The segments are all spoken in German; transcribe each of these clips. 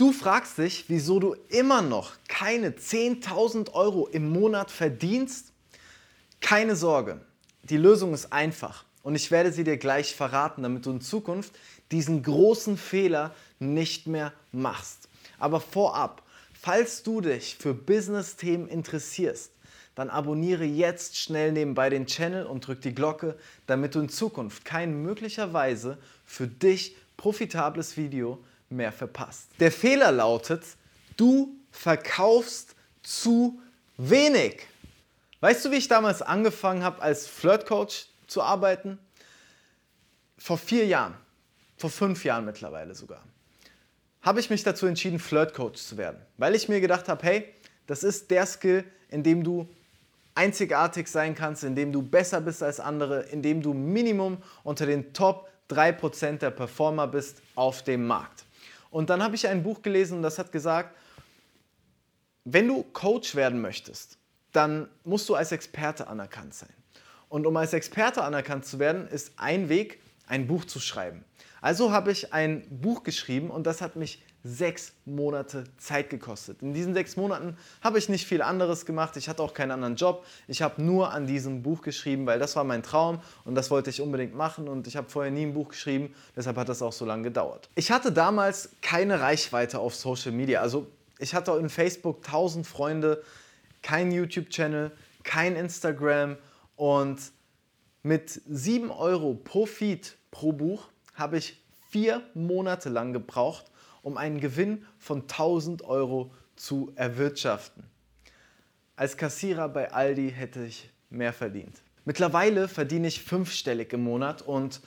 Du fragst dich, wieso du immer noch keine 10.000 Euro im Monat verdienst? Keine Sorge, die Lösung ist einfach und ich werde sie dir gleich verraten, damit du in Zukunft diesen großen Fehler nicht mehr machst. Aber vorab, falls du dich für Business-Themen interessierst, dann abonniere jetzt schnell nebenbei den Channel und drück die Glocke, damit du in Zukunft kein möglicherweise für dich profitables Video mehr verpasst. Der Fehler lautet, du verkaufst zu wenig. Weißt du, wie ich damals angefangen habe, als Flirtcoach zu arbeiten? Vor vier Jahren, vor fünf Jahren mittlerweile sogar, habe ich mich dazu entschieden, Flirtcoach zu werden, weil ich mir gedacht habe, hey, das ist der Skill, in dem du einzigartig sein kannst, in dem du besser bist als andere, in dem du Minimum unter den Top 3% der Performer bist auf dem Markt. Und dann habe ich ein Buch gelesen und das hat gesagt, wenn du Coach werden möchtest, dann musst du als Experte anerkannt sein. Und um als Experte anerkannt zu werden, ist ein Weg, ein Buch zu schreiben. Also habe ich ein Buch geschrieben und das hat mich sechs Monate Zeit gekostet. In diesen sechs Monaten habe ich nicht viel anderes gemacht. Ich hatte auch keinen anderen Job. Ich habe nur an diesem Buch geschrieben, weil das war mein Traum und das wollte ich unbedingt machen. Und ich habe vorher nie ein Buch geschrieben, deshalb hat das auch so lange gedauert. Ich hatte damals keine Reichweite auf Social Media. Also ich hatte in Facebook 1000 Freunde, kein YouTube-Channel, kein Instagram und mit 7 Euro pro Feed pro Buch habe ich vier Monate lang gebraucht, um einen Gewinn von 1000 Euro zu erwirtschaften. Als Kassierer bei Aldi hätte ich mehr verdient. Mittlerweile verdiene ich fünfstellig im Monat und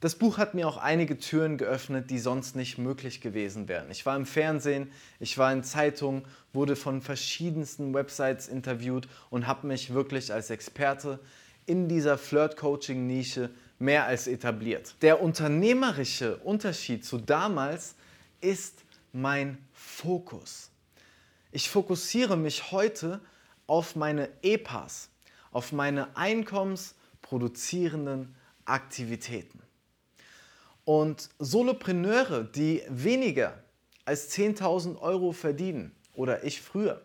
das Buch hat mir auch einige Türen geöffnet, die sonst nicht möglich gewesen wären. Ich war im Fernsehen, ich war in Zeitungen, wurde von verschiedensten Websites interviewt und habe mich wirklich als Experte in dieser Flirt-Coaching-Nische mehr als etabliert. Der unternehmerische Unterschied zu damals ist mein Fokus. Ich fokussiere mich heute auf meine EPAs, auf meine einkommensproduzierenden Aktivitäten. Und Solopreneure, die weniger als 10.000 Euro verdienen, oder ich früher,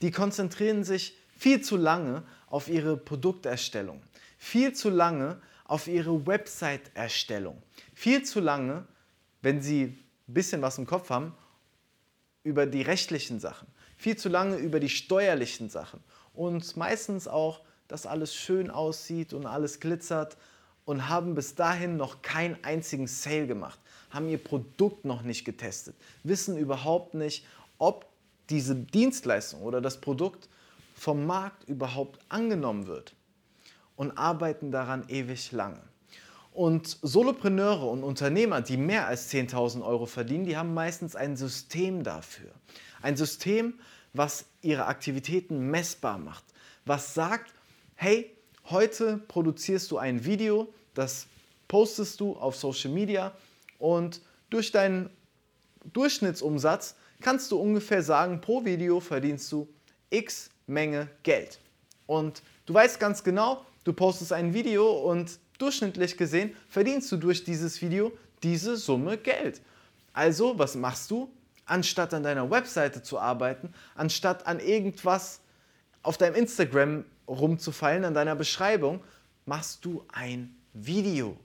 die konzentrieren sich viel zu lange auf ihre Produkterstellung, viel zu lange auf ihre Website-Erstellung, viel zu lange, wenn sie bisschen was im Kopf haben, über die rechtlichen Sachen, viel zu lange über die steuerlichen Sachen und meistens auch, dass alles schön aussieht und alles glitzert und haben bis dahin noch keinen einzigen Sale gemacht, haben ihr Produkt noch nicht getestet, wissen überhaupt nicht, ob diese Dienstleistung oder das Produkt vom Markt überhaupt angenommen wird und arbeiten daran ewig lange. Und Solopreneure und Unternehmer, die mehr als 10.000 Euro verdienen, die haben meistens ein System dafür. Ein System, was ihre Aktivitäten messbar macht. Was sagt, hey, heute produzierst du ein Video, das postest du auf Social Media und durch deinen Durchschnittsumsatz kannst du ungefähr sagen, pro Video verdienst du x Menge Geld. Und du weißt ganz genau, du postest ein Video und durchschnittlich gesehen verdienst du durch dieses Video diese Summe Geld. Also, was machst du? Anstatt an deiner Webseite zu arbeiten, anstatt an irgendwas auf deinem Instagram rumzufallen, an deiner Beschreibung, machst du ein Video.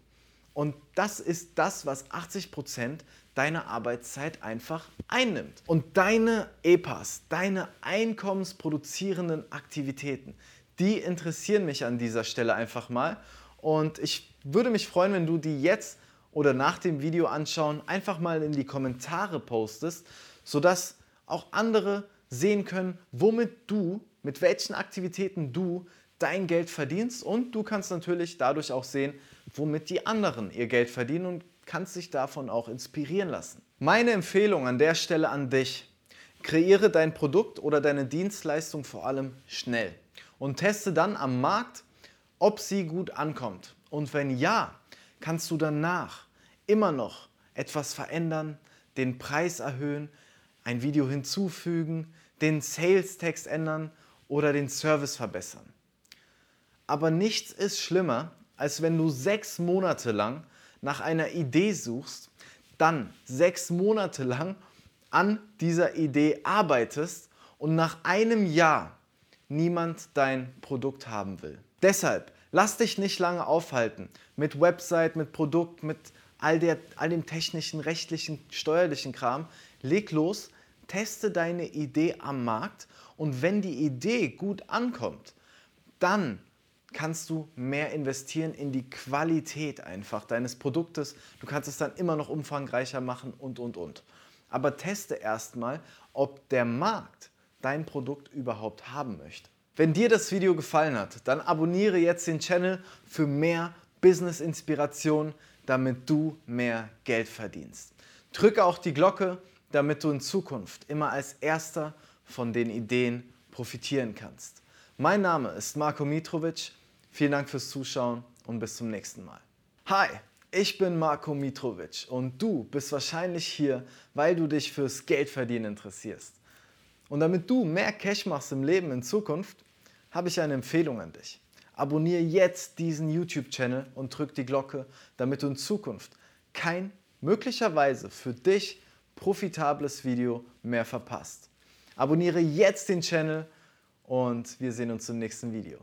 Und das ist das, was 80% deiner Arbeitszeit einfach einnimmt. Und deine EPAs, deine einkommensproduzierenden Aktivitäten, die interessieren mich an dieser Stelle einfach mal. Und ich würde mich freuen, wenn du die jetzt oder nach dem Video anschauen einfach mal in die Kommentare postest, sodass auch andere sehen können, womit du, mit welchen Aktivitäten du dein Geld verdienst und du kannst natürlich dadurch auch sehen, womit die anderen ihr Geld verdienen und kannst dich davon auch inspirieren lassen. Meine Empfehlung an der Stelle an dich, kreiere dein Produkt oder deine Dienstleistung vor allem schnell und teste dann am Markt, ob sie gut ankommt. Und wenn ja, kannst du danach immer noch etwas verändern, den Preis erhöhen, ein Video hinzufügen, den Sales-Text ändern oder den Service verbessern. Aber nichts ist schlimmer, als wenn du sechs Monate lang nach einer Idee suchst, dann sechs Monate lang an dieser Idee arbeitest und nach einem Jahr niemand dein Produkt haben will. Deshalb lass dich nicht lange aufhalten mit Website, mit Produkt, mit all, der, all dem technischen, rechtlichen, steuerlichen Kram. Leg los, teste deine Idee am Markt und wenn die Idee gut ankommt, dann kannst du mehr investieren in die Qualität einfach deines Produktes. Du kannst es dann immer noch umfangreicher machen und, und, und. Aber teste erstmal, ob der Markt dein Produkt überhaupt haben möchte. Wenn dir das Video gefallen hat, dann abonniere jetzt den Channel für mehr Business-Inspiration, damit du mehr Geld verdienst. Drücke auch die Glocke, damit du in Zukunft immer als erster von den Ideen profitieren kannst. Mein Name ist Marco Mitrovic. Vielen Dank fürs Zuschauen und bis zum nächsten Mal. Hi, ich bin Marco Mitrovic und du bist wahrscheinlich hier, weil du dich fürs Geldverdienen interessierst. Und damit du mehr Cash machst im Leben in Zukunft, habe ich eine Empfehlung an dich. Abonniere jetzt diesen YouTube-Channel und drück die Glocke, damit du in Zukunft kein möglicherweise für dich profitables Video mehr verpasst. Abonniere jetzt den Channel und wir sehen uns im nächsten Video.